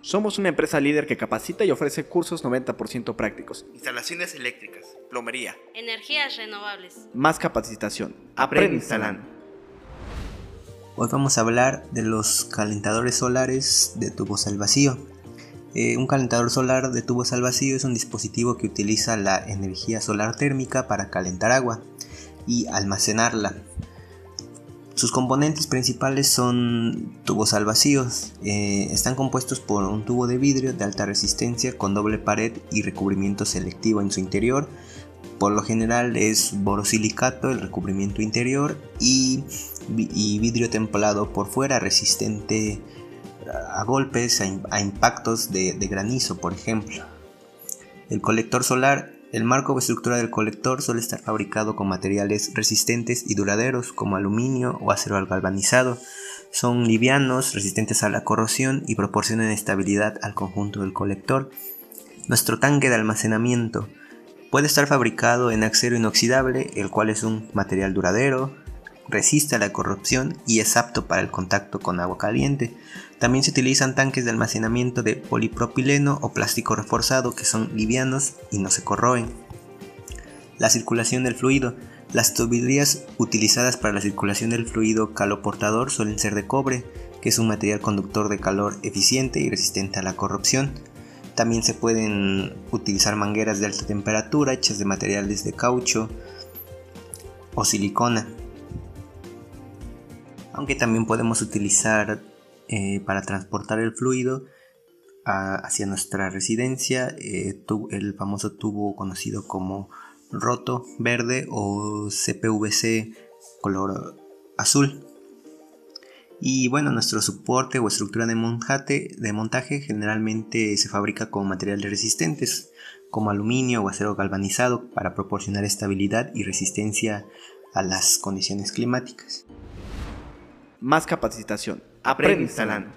Somos una empresa líder que capacita y ofrece cursos 90% prácticos. Instalaciones eléctricas, Plomería. Energías renovables. Más capacitación. Aprende instalando. Hoy vamos a hablar de los calentadores solares de tubos al vacío. Eh, un calentador solar de tubos al vacío es un dispositivo que utiliza la energía solar térmica para calentar agua y almacenarla. Sus componentes principales son tubos al vacío. Eh, están compuestos por un tubo de vidrio de alta resistencia con doble pared y recubrimiento selectivo en su interior. Por lo general es borosilicato el recubrimiento interior y, vidrio templado por fuera resistente a golpes, a, impactos de granizo, por ejemplo. El colector solar el marco o estructura del colector suele estar fabricado con materiales resistentes y duraderos como aluminio o acero galvanizado. Son livianos, resistentes a la corrosión y proporcionan estabilidad al conjunto del colector. Nuestro tanque de almacenamiento puede estar fabricado en acero inoxidable, el cual es un material duradero, resiste a la corrupción y es apto para el contacto con agua caliente. También se utilizan tanques de almacenamiento de polipropileno o plástico reforzado que son livianos y no se corroen. La circulación del fluido. Las tuberías utilizadas para la circulación del fluido caloportador suelen ser de cobre, que es un material conductor de calor eficiente y resistente a la corrupción. También se pueden utilizar mangueras de alta temperatura hechas de materiales de caucho o silicona aunque también podemos utilizar eh, para transportar el fluido hacia nuestra residencia eh, el famoso tubo conocido como roto verde o CPVC color azul. Y bueno, nuestro soporte o estructura de, montaje, de montaje generalmente se fabrica con materiales resistentes como aluminio o acero galvanizado para proporcionar estabilidad y resistencia a las condiciones climáticas más capacitación. Aprende instalando.